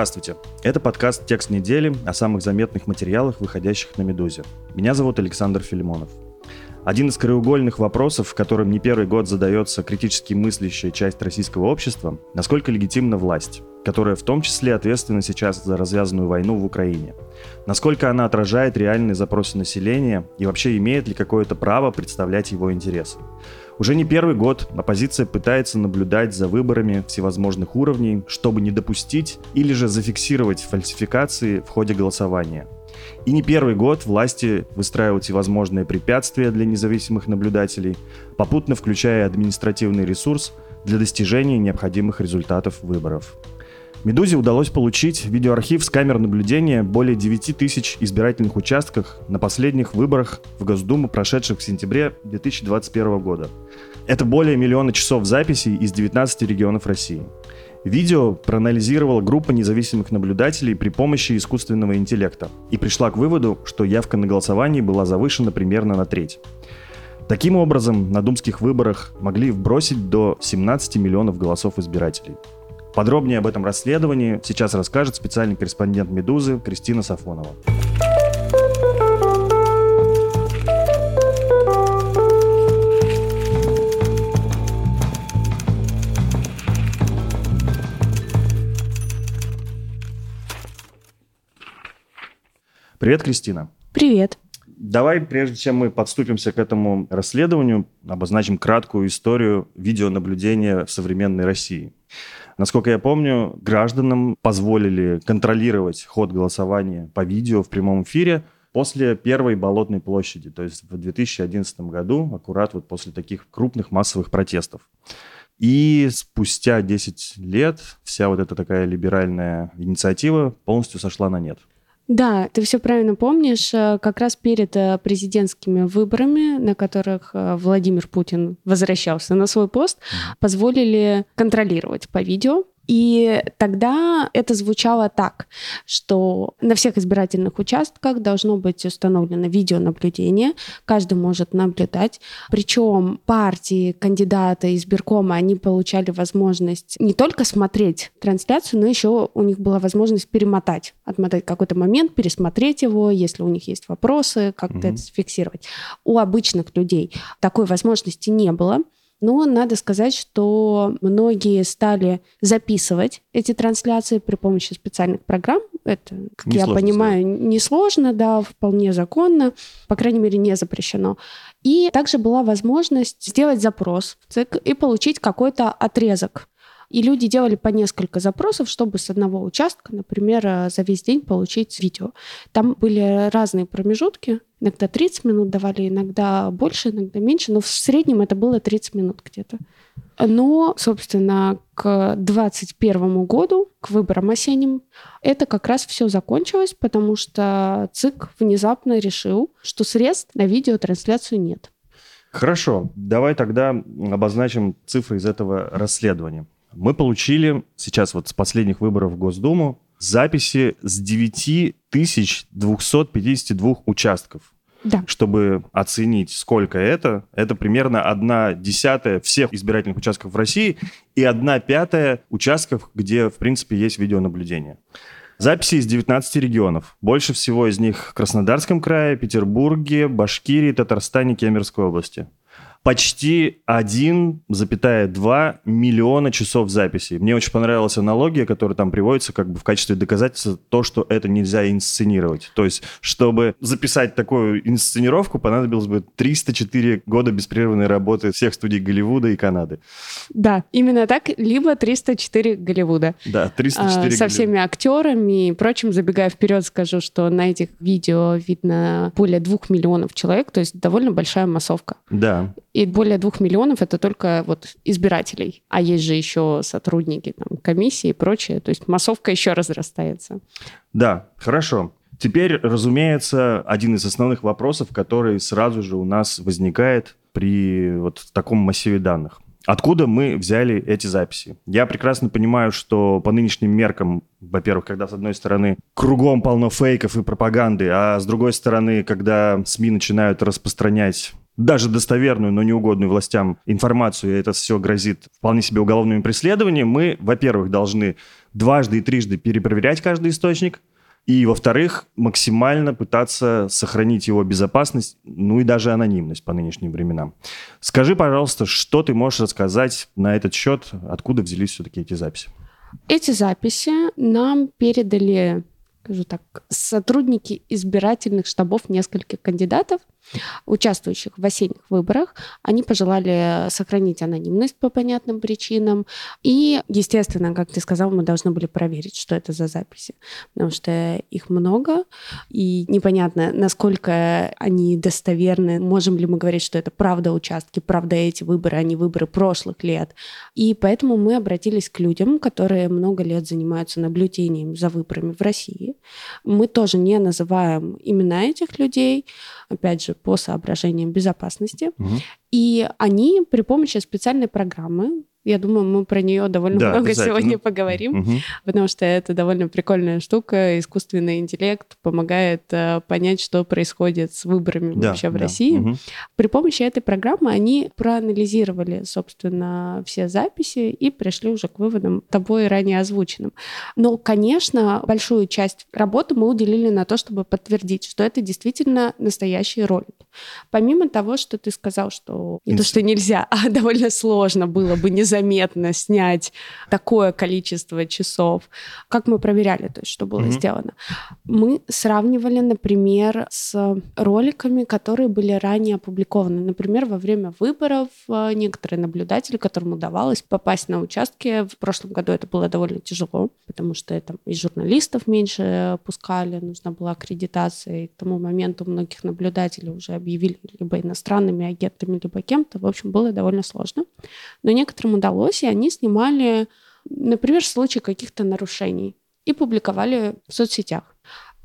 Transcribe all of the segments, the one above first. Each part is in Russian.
Здравствуйте. Это подкаст «Текст недели» о самых заметных материалах, выходящих на «Медузе». Меня зовут Александр Филимонов. Один из краеугольных вопросов, которым не первый год задается критически мыслящая часть российского общества, насколько легитимна власть, которая в том числе ответственна сейчас за развязанную войну в Украине. Насколько она отражает реальные запросы населения и вообще имеет ли какое-то право представлять его интересы. Уже не первый год оппозиция пытается наблюдать за выборами всевозможных уровней, чтобы не допустить или же зафиксировать фальсификации в ходе голосования. И не первый год власти выстраивают всевозможные препятствия для независимых наблюдателей, попутно включая административный ресурс для достижения необходимых результатов выборов. «Медузе» удалось получить видеоархив с камер наблюдения более 9 тысяч избирательных участках на последних выборах в Госдуму, прошедших в сентябре 2021 года. Это более миллиона часов записей из 19 регионов России. Видео проанализировала группа независимых наблюдателей при помощи искусственного интеллекта и пришла к выводу, что явка на голосовании была завышена примерно на треть. Таким образом, на думских выборах могли вбросить до 17 миллионов голосов избирателей – Подробнее об этом расследовании сейчас расскажет специальный корреспондент «Медузы» Кристина Сафонова. Привет, Кристина. Привет. Давай, прежде чем мы подступимся к этому расследованию, обозначим краткую историю видеонаблюдения в современной России. Насколько я помню, гражданам позволили контролировать ход голосования по видео в прямом эфире после первой Болотной площади, то есть в 2011 году, аккурат вот после таких крупных массовых протестов. И спустя 10 лет вся вот эта такая либеральная инициатива полностью сошла на нет. Да, ты все правильно помнишь. Э, как раз перед э, президентскими выборами, на которых э, Владимир Путин возвращался на свой пост, позволили контролировать по видео и тогда это звучало так, что на всех избирательных участках должно быть установлено видеонаблюдение, каждый может наблюдать. Причем партии, кандидаты избиркома, они получали возможность не только смотреть трансляцию, но еще у них была возможность перемотать, отмотать какой-то момент, пересмотреть его, если у них есть вопросы, как-то угу. это зафиксировать. У обычных людей такой возможности не было. Но надо сказать, что многие стали записывать эти трансляции при помощи специальных программ. Это, как не я понимаю, несложно, да, вполне законно, по крайней мере, не запрещено. И также была возможность сделать запрос в ЦИК и получить какой-то отрезок и люди делали по несколько запросов, чтобы с одного участка, например, э, за весь день получить видео. Там были разные промежутки, иногда 30 минут давали, иногда больше, иногда меньше, но в среднем это было 30 минут где-то. Но, собственно, к 2021 году, к выборам осенним, это как раз все закончилось, потому что ЦИК внезапно решил, что средств на видеотрансляцию нет. Хорошо, давай тогда обозначим цифры из этого расследования. Мы получили сейчас вот с последних выборов в Госдуму записи с 9252 участков. Да. Чтобы оценить, сколько это, это примерно одна десятая всех избирательных участков в России и одна пятая участков, где, в принципе, есть видеонаблюдение. Записи из 19 регионов. Больше всего из них в Краснодарском крае, Петербурге, Башкирии, Татарстане, Кемеровской области почти 1,2 миллиона часов записей. Мне очень понравилась аналогия, которая там приводится как бы в качестве доказательства то, что это нельзя инсценировать. То есть, чтобы записать такую инсценировку, понадобилось бы 304 года беспрерывной работы всех студий Голливуда и Канады. Да, именно так, либо 304 Голливуда. Да, 304 а, Со всеми актерами и прочим. Забегая вперед, скажу, что на этих видео видно более двух миллионов человек, то есть довольно большая массовка. Да. И более двух миллионов это только вот избирателей. А есть же еще сотрудники там, комиссии и прочее. То есть массовка еще разрастается. Да, хорошо. Теперь, разумеется, один из основных вопросов, который сразу же у нас возникает при вот таком массиве данных. Откуда мы взяли эти записи? Я прекрасно понимаю, что по нынешним меркам, во-первых, когда с одной стороны кругом полно фейков и пропаганды, а с другой стороны, когда СМИ начинают распространять даже достоверную, но неугодную властям информацию, и это все грозит вполне себе уголовными преследованиями, мы, во-первых, должны дважды и трижды перепроверять каждый источник, и, во-вторых, максимально пытаться сохранить его безопасность, ну и даже анонимность по нынешним временам. Скажи, пожалуйста, что ты можешь рассказать на этот счет, откуда взялись все-таки эти записи? Эти записи нам передали скажу так, сотрудники избирательных штабов нескольких кандидатов, участвующих в осенних выборах. Они пожелали сохранить анонимность по понятным причинам. И, естественно, как ты сказал, мы должны были проверить, что это за записи, потому что их много, и непонятно, насколько они достоверны, можем ли мы говорить, что это правда участки, правда эти выборы, а не выборы прошлых лет. И поэтому мы обратились к людям, которые много лет занимаются наблюдением за выборами в России. Мы тоже не называем имена этих людей, опять же, по соображениям безопасности. Угу. И они при помощи специальной программы, я думаю, мы про нее довольно да, много сегодня поговорим, угу. потому что это довольно прикольная штука. Искусственный интеллект помогает э, понять, что происходит с выборами да, вообще в да. России. Угу. При помощи этой программы они проанализировали, собственно, все записи и пришли уже к выводам тобой ранее озвученным. Но, конечно, большую часть работы мы уделили на то, чтобы подтвердить, что это действительно настоящий ролик. Помимо того, что ты сказал, что не то, что нельзя, а довольно сложно было бы не незаметно снять такое количество часов. Как мы проверяли, то есть, что было mm-hmm. сделано? Мы сравнивали, например, с роликами, которые были ранее опубликованы. Например, во время выборов э, некоторые наблюдатели, которым удавалось попасть на участки, в прошлом году это было довольно тяжело, потому что это и журналистов меньше пускали, нужна была аккредитация, и к тому моменту многих наблюдателей уже объявили либо иностранными агентами, либо кем-то. В общем, было довольно сложно. Но некоторым удалось, и они снимали, например, случаи каких-то нарушений и публиковали в соцсетях.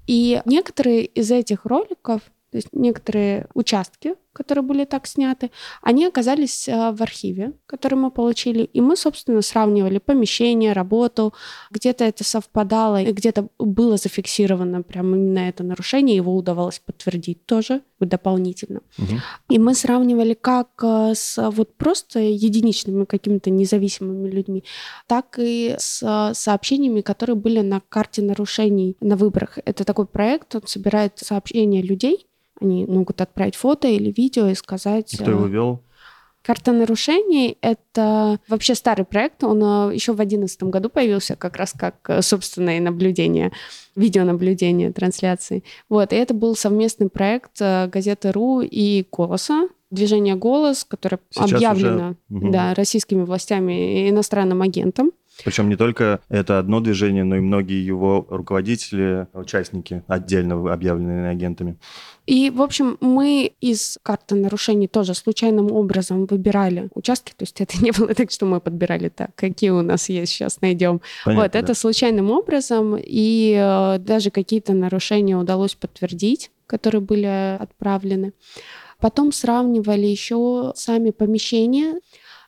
И некоторые из этих роликов, то есть некоторые участки которые были так сняты, они оказались э, в архиве, который мы получили, и мы, собственно, сравнивали помещение, работу, где-то это совпадало, где-то было зафиксировано прямо именно это нарушение, его удавалось подтвердить тоже дополнительно. Угу. И мы сравнивали как э, с вот просто единичными какими-то независимыми людьми, так и с э, сообщениями, которые были на карте нарушений на выборах. Это такой проект, он собирает сообщения людей, они могут отправить фото или видео и сказать... Кто его э, вел? Карта нарушений — это вообще старый проект, он э, еще в 2011 году появился как раз как э, собственное наблюдение, видеонаблюдение трансляции. Вот, и это был совместный проект газеты «Ру» и «Голоса», движение «Голос», которое Сейчас объявлено уже... да, российскими властями и иностранным агентом. Причем не только это одно движение, но и многие его руководители, участники отдельно объявлены агентами. И, в общем, мы из карты нарушений тоже случайным образом выбирали участки. То есть это не было так, что мы подбирали так, какие у нас есть, сейчас найдем. Понятно, вот, да. это случайным образом. И э, даже какие-то нарушения удалось подтвердить, которые были отправлены. Потом сравнивали еще сами помещения.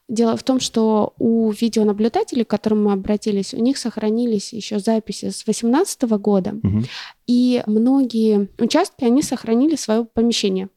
Дело в том, что у видеонаблюдателей, к которым мы обратились, у них сохранились еще записи с 2018 года, угу. и многие участки, они сохранили свое помещение.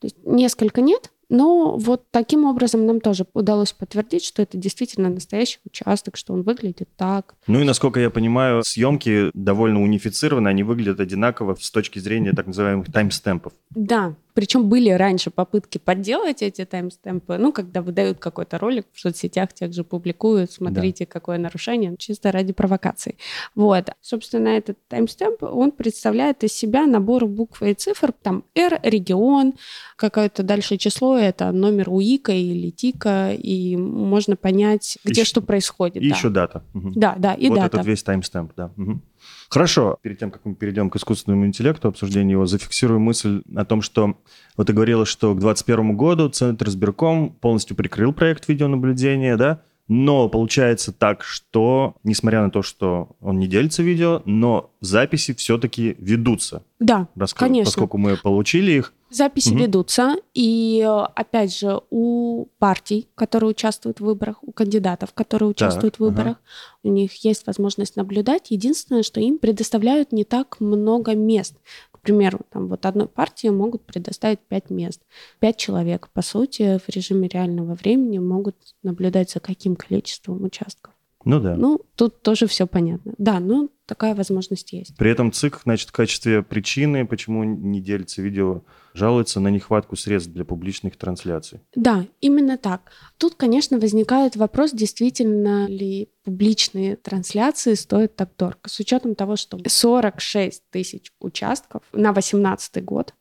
То есть несколько нет, но вот таким образом нам тоже удалось подтвердить, что это действительно настоящий участок, что он выглядит так. Ну и насколько я понимаю, съемки довольно унифицированы, они выглядят одинаково с точки зрения так называемых таймстемпов. Да, причем были раньше попытки подделать эти таймстемпы. Ну, когда выдают какой-то ролик в соцсетях, тех же публикуют, смотрите, да. какое нарушение, чисто ради провокации. Вот. Собственно, этот таймстемп, он представляет из себя набор букв и цифр. Там R, регион, какое-то дальше число, это номер УИКа или ТИКа, и можно понять, где и что происходит. И да. еще дата. Угу. Да, да, и вот дата. Вот этот весь таймстемп, да. Угу. Хорошо, перед тем, как мы перейдем к искусственному интеллекту, обсуждению его, зафиксирую мысль о том, что вот ты говорила, что к 2021 году Центр избирком полностью прикрыл проект видеонаблюдения, да? Но получается так, что, несмотря на то, что он не делится видео, но записи все-таки ведутся. Да, Раска... конечно. Поскольку мы получили их. Записи Мгм. ведутся, и опять же у партий, которые участвуют в выборах, у кандидатов, которые участвуют в ага. выборах, у них есть возможность наблюдать. Единственное, что им предоставляют не так много мест. Примеру, там вот одной партии могут предоставить пять мест. Пять человек, по сути, в режиме реального времени могут наблюдать за каким количеством участков. Ну да. Ну, тут тоже все понятно. Да, ну, такая возможность есть. При этом ЦИК, значит, в качестве причины, почему не делится видео, жалуется на нехватку средств для публичных трансляций. Да, именно так. Тут, конечно, возникает вопрос, действительно ли публичные трансляции стоят так дорого. С учетом того, что 46 тысяч участков на 2018 год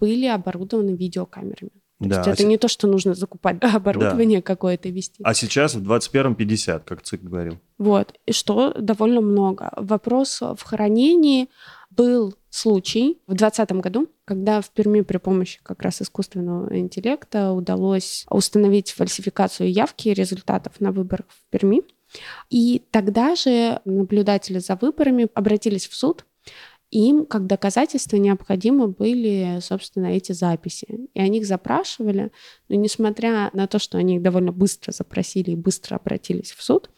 были оборудованы видеокамерами. То Да, есть а это се- не то, что нужно закупать оборудование какое-то и вести. А сейчас в 21-м 50, как ЦИК говорил. Вот, и что довольно много. Вопрос в хранении был случай в 2020 году, когда в Перми при помощи как раз искусственного интеллекта удалось установить фальсификацию явки результатов на выборах в Перми. И тогда же наблюдатели за выборами обратились в суд, им как доказательство необходимы были, собственно, эти записи. И они их запрашивали, но несмотря на то, что они их довольно быстро запросили и быстро обратились в суд,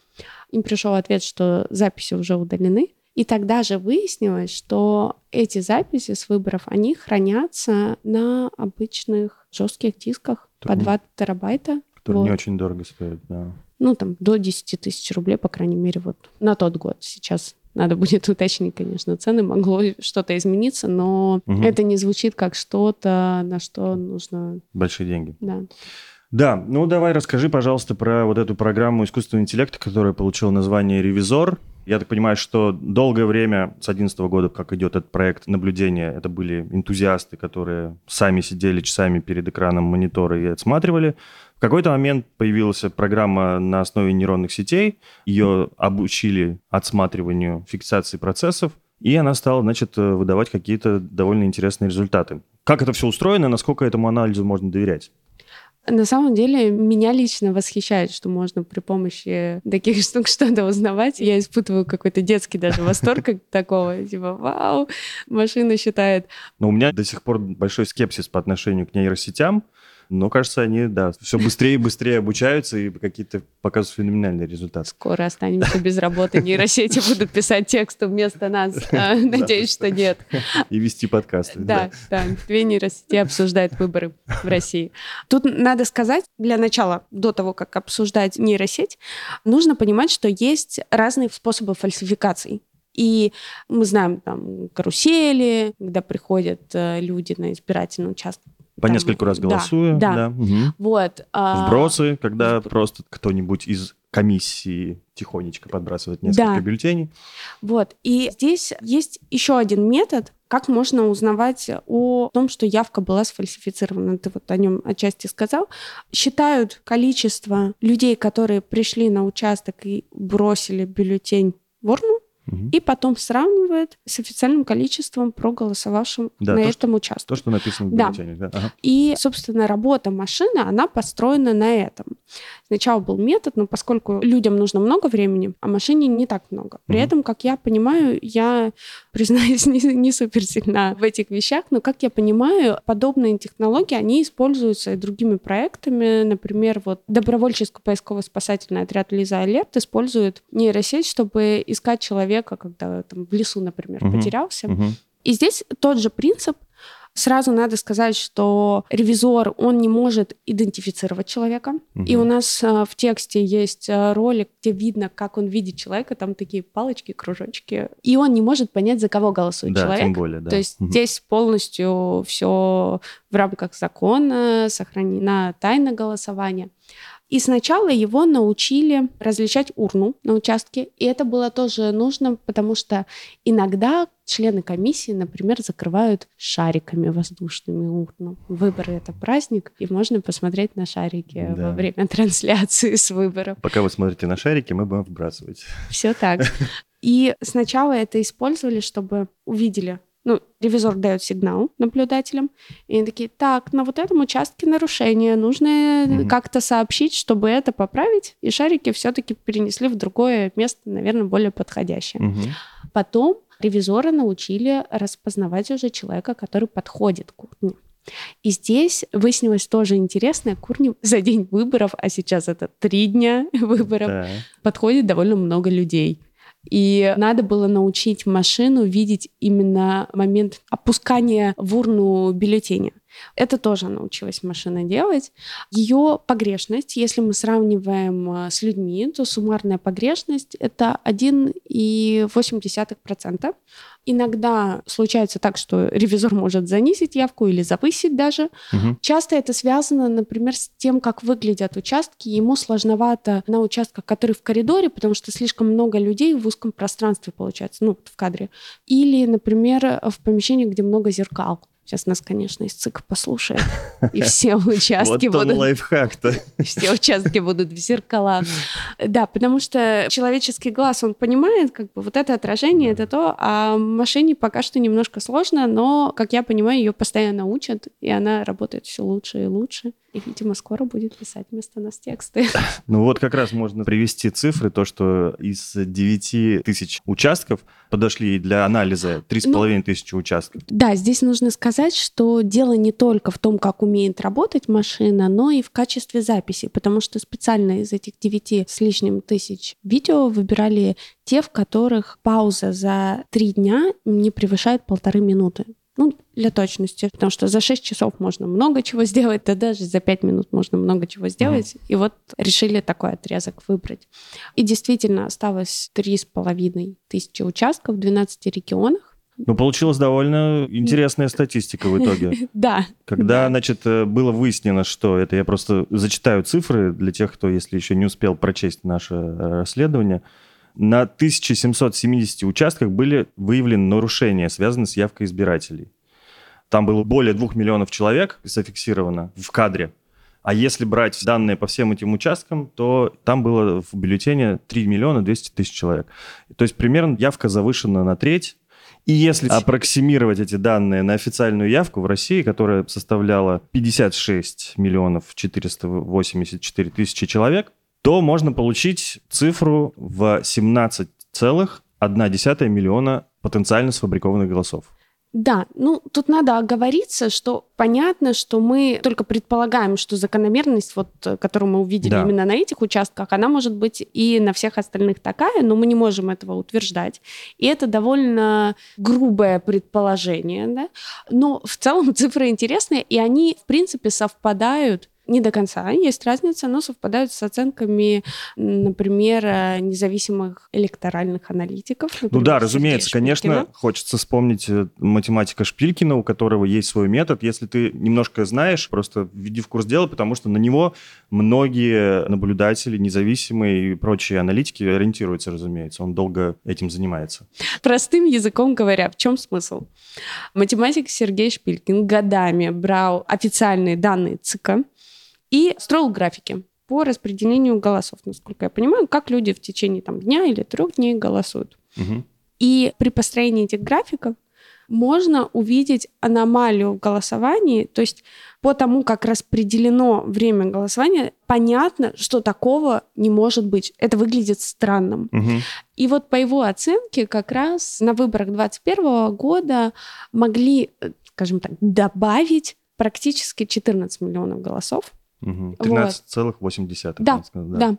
им пришел ответ, что записи уже удалены. И тогда же выяснилось, что эти записи с выборов, они хранятся на обычных жестких дисках по Мгм. 2 терабайта. Который не Вот. очень дорого стоит, да. Ну, там, до 10 тысяч рублей, по крайней мере, вот на тот год. Сейчас надо будет уточнить, конечно, цены. Могло что-то измениться, но Мгм. это не звучит как что-то, на что нужно... Большие деньги. Да. Да, ну давай расскажи, пожалуйста, про вот эту программу искусственного интеллекта, которая получила название «Ревизор». Я так понимаю, что долгое время, с 2011 года, как идет этот проект наблюдения, это были энтузиасты, которые сами сидели часами перед экраном монитора и отсматривали. В какой-то момент появилась программа на основе нейронных сетей, ее обучили отсматриванию фиксации процессов, и она стала, значит, выдавать какие-то довольно интересные результаты. Как это все устроено, насколько этому анализу можно доверять? На самом деле, меня лично восхищает, что можно при помощи таких штук что-то узнавать. Я испытываю какой-то детский даже восторг от такого. Типа, вау, машина считает. Но у меня до сих пор большой скепсис по отношению к нейросетям. Но, кажется, они, да, все быстрее и быстрее обучаются и какие-то показывают феноменальные результаты. Скоро останемся без работы. Нейросети будут писать тексты вместо нас. А, Надеюсь, что нет. И вести подкасты. Да, да. Две нейросети обсуждают выборы в России. Тут надо сказать, для начала, до того, как обсуждать нейросеть, нужно понимать, что есть разные способы фальсификаций. И мы знаем там карусели, когда приходят э, люди на избирательный участок. По Там, нескольку раз да, голосуя. да. мгм. Вот. а, Вбросы, когда вб- просто кто-нибудь из комиссии тихонечко подбрасывает несколько Да. бюллетеней. Вот. И здесь есть еще один метод, как можно узнавать о том, что явка была сфальсифицирована. Ты вот о нем отчасти сказал. Считают количество людей, которые пришли на участок и бросили бюллетень в урну, И потом сравнивает с официальным количеством проголосовавшим Да, на то, этом участке. То, что написано в Да. бюллетене. Да. Ага. И, собственно, работа машины, она построена на этом. Сначала был метод, но поскольку людям нужно много времени, а машине не так много. При Мгм. этом, как я понимаю, я, признаюсь, не, не супер сильна в этих вещах, но, как я понимаю, подобные технологии, они используются и другими проектами. Например, вот добровольческий поисково-спасательный отряд Лиза Алерт использует нейросеть, чтобы искать человека, когда там в лесу, например, Мгм. потерялся. Мгм. И здесь тот же принцип. Сразу надо сказать, что ревизор, он не может идентифицировать человека. И Мгм. у нас а, в тексте есть а, ролик, где видно, как он видит человека, там такие палочки, кружочки. И он не может понять, за кого голосует Да, человек. тем более, да. То есть Мгм. здесь полностью все в рамках закона, сохранена тайна голосования. И сначала его научили различать урну на участке, и это было тоже нужно, потому что иногда члены комиссии, например, закрывают шариками воздушными урну. Выборы — это праздник, и можно посмотреть на шарики Да. во время трансляции с выборов. Пока вы смотрите на шарики, мы будем вбрасывать. Все так. И сначала это использовали, чтобы увидели ну, ревизор дает сигнал наблюдателям, и они такие, так, на вот этом участке нарушения, нужно mm-hmm. как-то сообщить, чтобы это поправить, и шарики все-таки перенесли в другое место, наверное, более подходящее. Mm-hmm. Потом ревизоры научили распознавать уже человека, который подходит к урне. И здесь выяснилось тоже интересное. Курни за день выборов, а сейчас это три дня выборов, да. подходит довольно много людей. И надо было научить машину видеть именно момент опускания в урну бюллетеня. Это тоже научилась машина делать. Ее погрешность, если мы сравниваем э, с людьми, то суммарная погрешность — это 1,8%. Иногда случается так, что ревизор может занизить явку или завысить даже. Угу. Часто это связано, например, с тем, как выглядят участки. Ему сложновато на участках, которые в коридоре, потому что слишком много людей в узком пространстве получается, ну, в кадре. Или, например, в помещении, где много зеркал. Сейчас нас, конечно, из ЦИК послушает, и все участки будут... Вот лайфхак-то. Все участки будут в зеркалах. Да, потому что человеческий глаз, он понимает, как бы вот это отражение, это то, а машине пока что немножко сложно, но, как я понимаю, ее постоянно учат, и она работает все лучше и лучше. И, видимо, скоро будет писать вместо нас тексты. Ну вот как раз можно привести цифры, то, что из 9 тысяч участков подошли для анализа 3,5 ну, тысячи участков. Да, здесь нужно сказать, что дело не только в том, как умеет работать машина, но и в качестве записи, потому что специально из этих 9 с лишним тысяч видео выбирали те, в которых пауза за три дня не превышает полторы минуты. Ну, для точности, потому что за 6 часов можно много чего сделать, да даже за 5 минут можно много чего сделать. Mm-hmm. И вот решили такой отрезок выбрать. И действительно осталось 3,5 тысячи участков в 12 регионах. Ну, получилась довольно интересная статистика в итоге. Да. Когда, значит, э, было выяснено, что это я просто зачитаю цифры для тех, кто, если еще не успел прочесть наше э, расследование, на 1770 участках были выявлены нарушения, связанные с явкой избирателей. Там было более 2 миллионов человек зафиксировано в кадре. А если брать данные по всем этим участкам, то там было в бюллетене 3 миллиона 200 тысяч человек. То есть примерно явка завышена на треть. И если аппроксимировать эти данные на официальную явку в России, которая составляла 56 миллионов 484 тысячи человек, то можно получить цифру в 17,1 миллиона потенциально сфабрикованных голосов. Да, ну тут надо оговориться, что понятно, что мы только предполагаем, что закономерность, вот, которую мы увидели да. именно на этих участках, она может быть и на всех остальных такая, но мы не можем этого утверждать. И это довольно грубое предположение, да? Но в целом цифры интересные, и они, в принципе, совпадают не до конца. Есть разница, но совпадают с оценками, например, независимых электоральных аналитиков. Например, ну да, разумеется, конечно, хочется вспомнить э, математика Шпилькина, у которого есть свой метод. Если ты немножко знаешь, просто введи в курс дела, потому что на него многие наблюдатели, независимые и прочие аналитики ориентируются, разумеется. Он долго этим занимается. Простым языком говоря, в чем смысл? Математик Сергей Шпилькин годами брал официальные данные ЦИКа, и строил графики по распределению голосов, насколько я понимаю, как люди в течение там, дня или трех дней голосуют. Угу. И при построении этих графиков можно увидеть аномалию в голосовании, то есть по тому, как распределено время голосования, понятно, что такого не может быть. Это выглядит странным. Угу. И вот по его оценке как раз на выборах 2021 года могли, э, скажем так, добавить практически 14 миллионов голосов. 13,8. Вот. Да, сказать, да, да.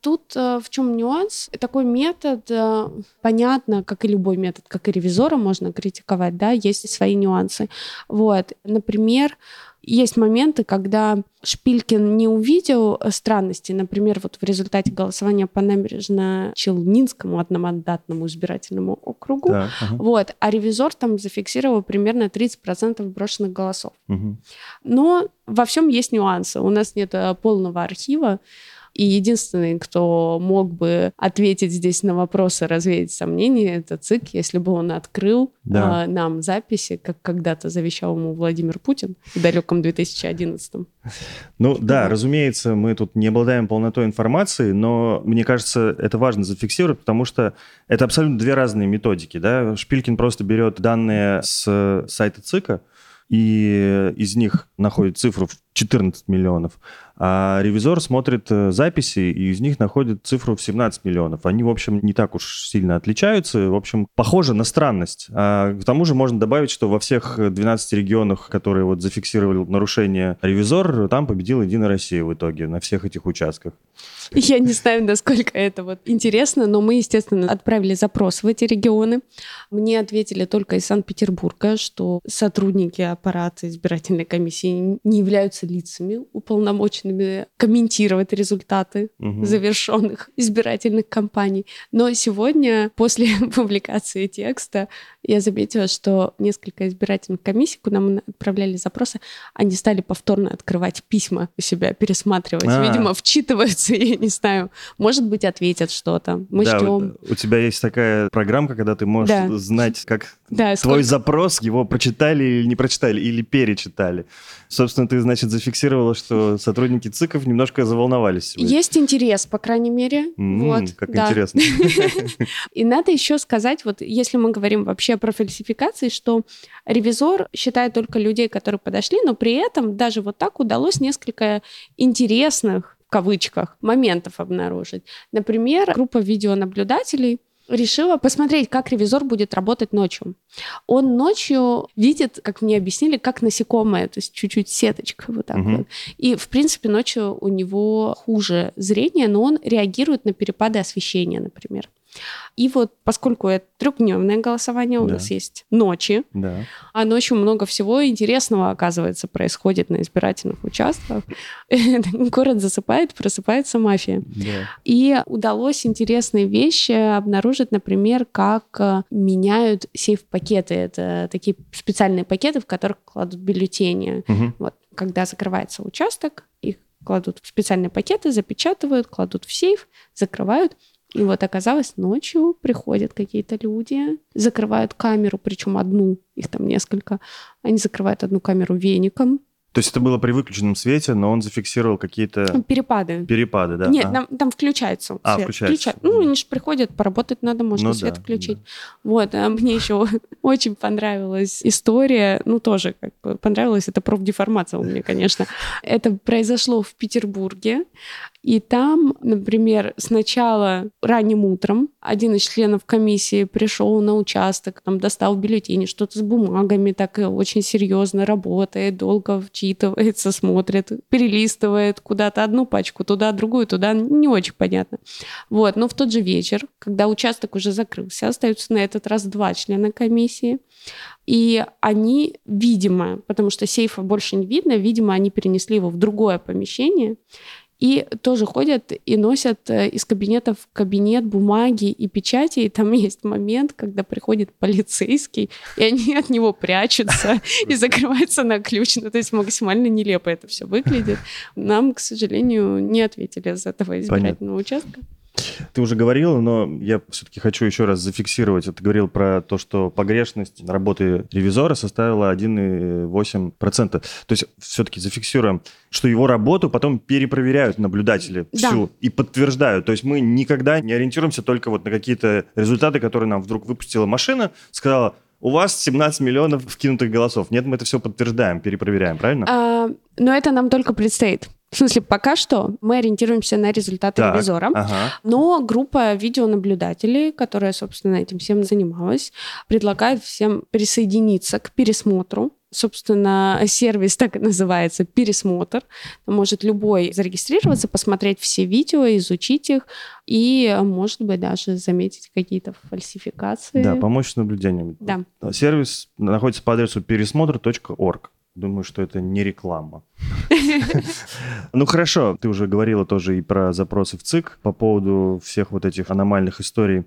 Тут э, в чем нюанс? Такой метод, э, понятно, как и любой метод, как и ревизора можно критиковать, да, есть свои нюансы. Вот, например, есть моменты, когда Шпилькин не увидел странности. Например, вот в результате голосования по набережно-Челнинскому одномандатному избирательному округу. Да, ага. вот, а ревизор там зафиксировал примерно 30% брошенных голосов. Угу. Но во всем есть нюансы. У нас нет э, полного архива. И единственный, кто мог бы ответить здесь на вопросы, развеять сомнения, это ЦИК, если бы он открыл да. э, нам записи, как когда-то завещал ему Владимир Путин в далеком 2011 -м. Ну да, разумеется, мы тут не обладаем полнотой информации, но мне кажется, это важно зафиксировать, потому что это абсолютно две разные методики. Да? Шпилькин просто берет данные с сайта ЦИКа, и из них находит цифру в 14 миллионов, а ревизор смотрит э, записи и из них находит цифру в 17 миллионов. Они, в общем, не так уж сильно отличаются. В общем, похоже на странность. А к тому же можно добавить, что во всех 12 регионах, которые вот зафиксировали нарушение ревизор, там победила Единая Россия в итоге на всех этих участках. Я не знаю, насколько это вот интересно, но мы, естественно, отправили запрос в эти регионы. Мне ответили только из Санкт-Петербурга, что сотрудники аппарата избирательной комиссии не являются лицами уполномоченными комментировать результаты угу. завершенных избирательных кампаний. Но сегодня, после публикации текста, я заметила, что несколько избирательных комиссий, куда мы отправляли запросы, они стали повторно открывать письма у себя, пересматривать. А-а-а. Видимо, вчитываются, я не знаю, может быть, ответят что-то. Мы да, ждем. У тебя есть такая программка, когда ты можешь да. знать, как да, твой сколько... запрос, его прочитали или не прочитали, или перечитали. Собственно, ты, значит, зафиксировала, что сотрудники ЦИКов немножко заволновались. Сегодня. Есть интерес, по крайней мере. Mm, вот, как да. интересно. И надо еще сказать, вот если мы говорим вообще про фальсификации, что ревизор считает только людей, которые подошли, но при этом даже вот так удалось несколько интересных в кавычках моментов обнаружить. Например, группа видеонаблюдателей решила посмотреть, как ревизор будет работать ночью. Он ночью видит, как мне объяснили, как насекомое, то есть чуть-чуть сеточка вот так угу. вот. И, в принципе, ночью у него хуже зрение, но он реагирует на перепады освещения, например. И вот поскольку это трехдневное голосование, у да. нас есть ночи, да. а ночью много всего интересного, оказывается, происходит на избирательных участках. Город засыпает, просыпается мафия. Да. И удалось интересные вещи обнаружить, например, как э, меняют сейф-пакеты. Это такие специальные пакеты, в которых кладут бюллетени. Угу. Вот, когда закрывается участок, их кладут в специальные пакеты, запечатывают, кладут в сейф, закрывают. И вот оказалось, ночью приходят какие-то люди, закрывают камеру, причем одну, их там несколько. Они закрывают одну камеру веником, то есть это было при выключенном свете, но он зафиксировал какие-то... Перепады. Перепады, да? Нет, а. там, там включается а, свет. включается. Включает. Ну, они же приходят, поработать надо, можно ну, свет да, включить. Да. Вот, а мне еще очень понравилась история, ну, тоже как бы понравилась, это профдеформация у меня, конечно. Это произошло в Петербурге, и там, например, сначала ранним утром один из членов комиссии пришел на участок, там достал бюллетени, что-то с бумагами, так и очень серьезно работает, долго вчитывается, смотрит, перелистывает куда-то одну пачку, туда другую, туда, не очень понятно. Вот, но в тот же вечер, когда участок уже закрылся, остаются на этот раз два члена комиссии, и они, видимо, потому что сейфа больше не видно, видимо, они перенесли его в другое помещение, и тоже ходят и носят э, из кабинета в кабинет бумаги и печати. И там есть момент, когда приходит полицейский, и они от него прячутся и закрываются на ключ. Ну, то есть максимально нелепо это все выглядит. Нам, к сожалению, не ответили из этого избирательного участка. Ты уже говорил, но я все-таки хочу еще раз зафиксировать. Ты говорил про то, что погрешность работы ревизора составила 1,8%. То есть все-таки зафиксируем, что его работу потом перепроверяют наблюдатели всю да. и подтверждают. То есть мы никогда не ориентируемся только вот на какие-то результаты, которые нам вдруг выпустила машина, сказала, у вас 17 миллионов вкинутых голосов. Нет, мы это все подтверждаем, перепроверяем, правильно? А, но это нам только предстоит. В смысле, пока что мы ориентируемся на результаты так, ревизора, ага. но группа видеонаблюдателей, которая, собственно, этим всем занималась, предлагает всем присоединиться к пересмотру Собственно, сервис так и называется «Пересмотр». Может любой зарегистрироваться, посмотреть все видео, изучить их и, может быть, даже заметить какие-то фальсификации. Да, помочь с наблюдением. Да. Сервис находится по адресу пересмотр.орг. Думаю, что это не реклама. Ну хорошо, ты уже говорила тоже и про запросы в ЦИК по поводу всех вот этих аномальных историй.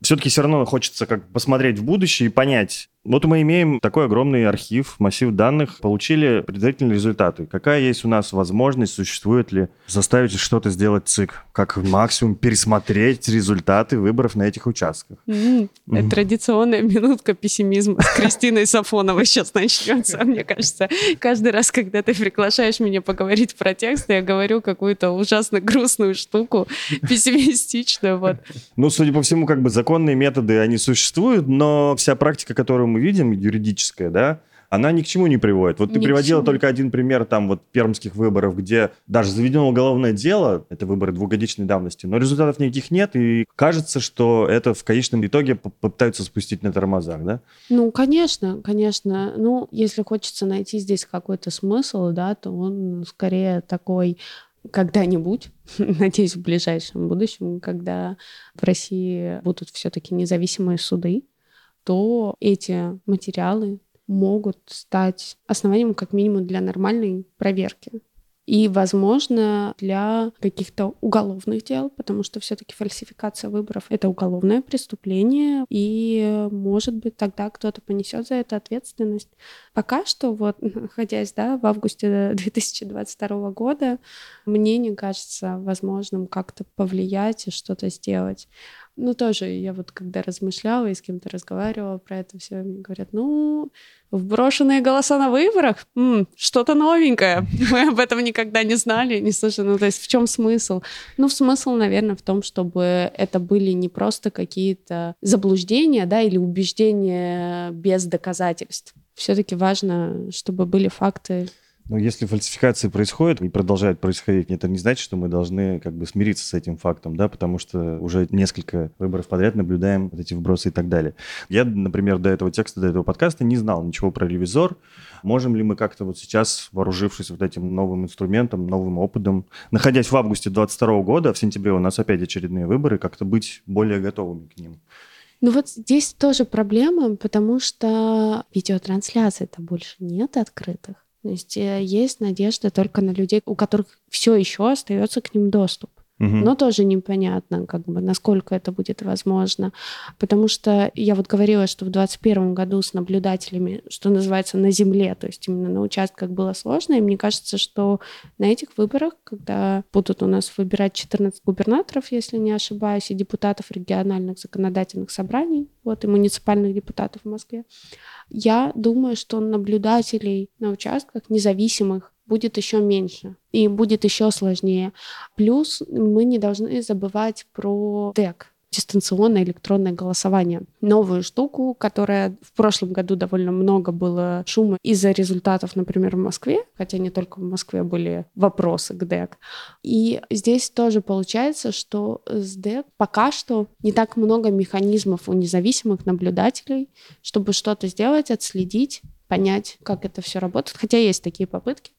Все-таки все равно хочется как посмотреть в будущее и понять, Вот мы имеем такой огромный архив, массив данных, получили предварительные результаты. Какая есть у нас возможность, существует ли заставить что-то сделать ЦИК? Как максимум пересмотреть результаты выборов на этих участках? Mm, mm. Это традиционная минутка пессимизма с Кристиной Сафоновой сейчас начнется, мне кажется. Каждый раз, когда ты приглашаешь меня поговорить про текст, я говорю какую-то ужасно грустную штуку, пессимистичную. Вот. Ну, судя по всему, как бы законные методы, они существуют, но вся практика, которую мы видим, юридическая, да, она ни к чему не приводит. Вот ты ни приводила только один пример там вот пермских выборов, где даже заведено уголовное дело, это выборы двухгодичной давности, но результатов никаких нет, и кажется, что это в конечном итоге попытаются спустить на тормозах, да? Ну, конечно, конечно. Ну, если хочется найти здесь какой-то смысл, да, то он скорее такой когда-нибудь, надеюсь, в ближайшем будущем, когда в России будут все-таки независимые суды, то эти материалы могут стать основанием как минимум для нормальной проверки. И, возможно, для каких-то уголовных дел, потому что все-таки фальсификация выборов это уголовное преступление, и, может быть, тогда кто-то понесет за это ответственность. Пока что, вот, находясь да, в августе 2022 года, мне не кажется возможным как-то повлиять и что-то сделать. Ну, тоже я вот когда размышляла и с кем-то разговаривала про это все, мне говорят, ну, вброшенные голоса на выборах, м-м, что-то новенькое. Мы об этом никогда не знали, не слышали. Ну, то есть в чем смысл? Ну, смысл, наверное, в том, чтобы это были не просто какие-то заблуждения, да, или убеждения без доказательств. Все-таки важно, чтобы были факты но если фальсификации происходят и продолжают происходить, это не значит, что мы должны как бы смириться с этим фактом, да, потому что уже несколько выборов подряд наблюдаем вот эти вбросы и так далее. Я, например, до этого текста, до этого подкаста не знал ничего про ревизор. Можем ли мы как-то вот сейчас, вооружившись вот этим новым инструментом, новым опытом, находясь в августе 2022 года, в сентябре у нас опять очередные выборы, как-то быть более готовыми к ним? Ну вот здесь тоже проблема, потому что видеотрансляций-то больше нет открытых. Есть э, есть надежда только на людей, у которых все еще остается к ним доступ. Угу. Но тоже непонятно, как бы, насколько это будет возможно. Потому что я вот говорила, что в 2021 году с наблюдателями, что называется, на земле, то есть именно на участках было сложно. И мне кажется, что на этих выборах, когда будут у нас выбирать 14 губернаторов, если не ошибаюсь, и депутатов региональных законодательных собраний, вот, и муниципальных депутатов в Москве, я думаю, что наблюдателей на участках независимых будет еще меньше и будет еще сложнее. Плюс мы не должны забывать про ДЭК, дистанционное электронное голосование. Новую штуку, которая в прошлом году довольно много было шума из-за результатов, например, в Москве, хотя не только в Москве были вопросы к ДЭК. И здесь тоже получается, что с ДЭК пока что не так много механизмов у независимых наблюдателей, чтобы что-то сделать, отследить понять, как это все работает, хотя есть такие попытки.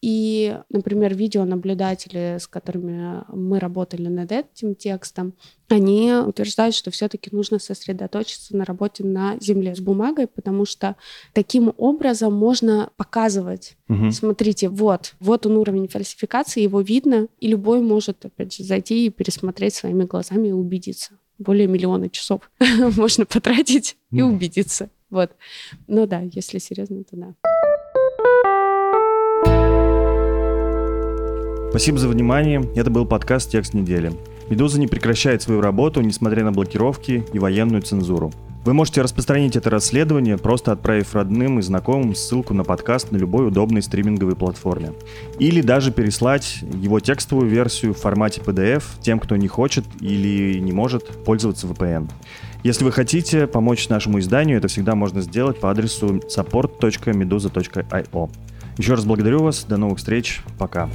И, например, видеонаблюдатели, с которыми мы работали над этим текстом, они утверждают, что все-таки нужно сосредоточиться на работе на земле с бумагой, потому что таким образом можно показывать, угу. смотрите, вот, вот он уровень фальсификации, его видно, и любой может, опять же, зайти и пересмотреть своими глазами и убедиться. Более миллиона часов можно потратить и убедиться. Вот. Ну да, если серьезно, то да. Спасибо за внимание. Это был подкаст «Текст недели». «Медуза» не прекращает свою работу, несмотря на блокировки и военную цензуру. Вы можете распространить это расследование, просто отправив родным и знакомым ссылку на подкаст на любой удобной стриминговой платформе. Или даже переслать его текстовую версию в формате PDF тем, кто не хочет или не может пользоваться VPN. Если вы хотите помочь нашему изданию, это всегда можно сделать по адресу support.meduza.io. Еще раз благодарю вас. До новых встреч. Пока.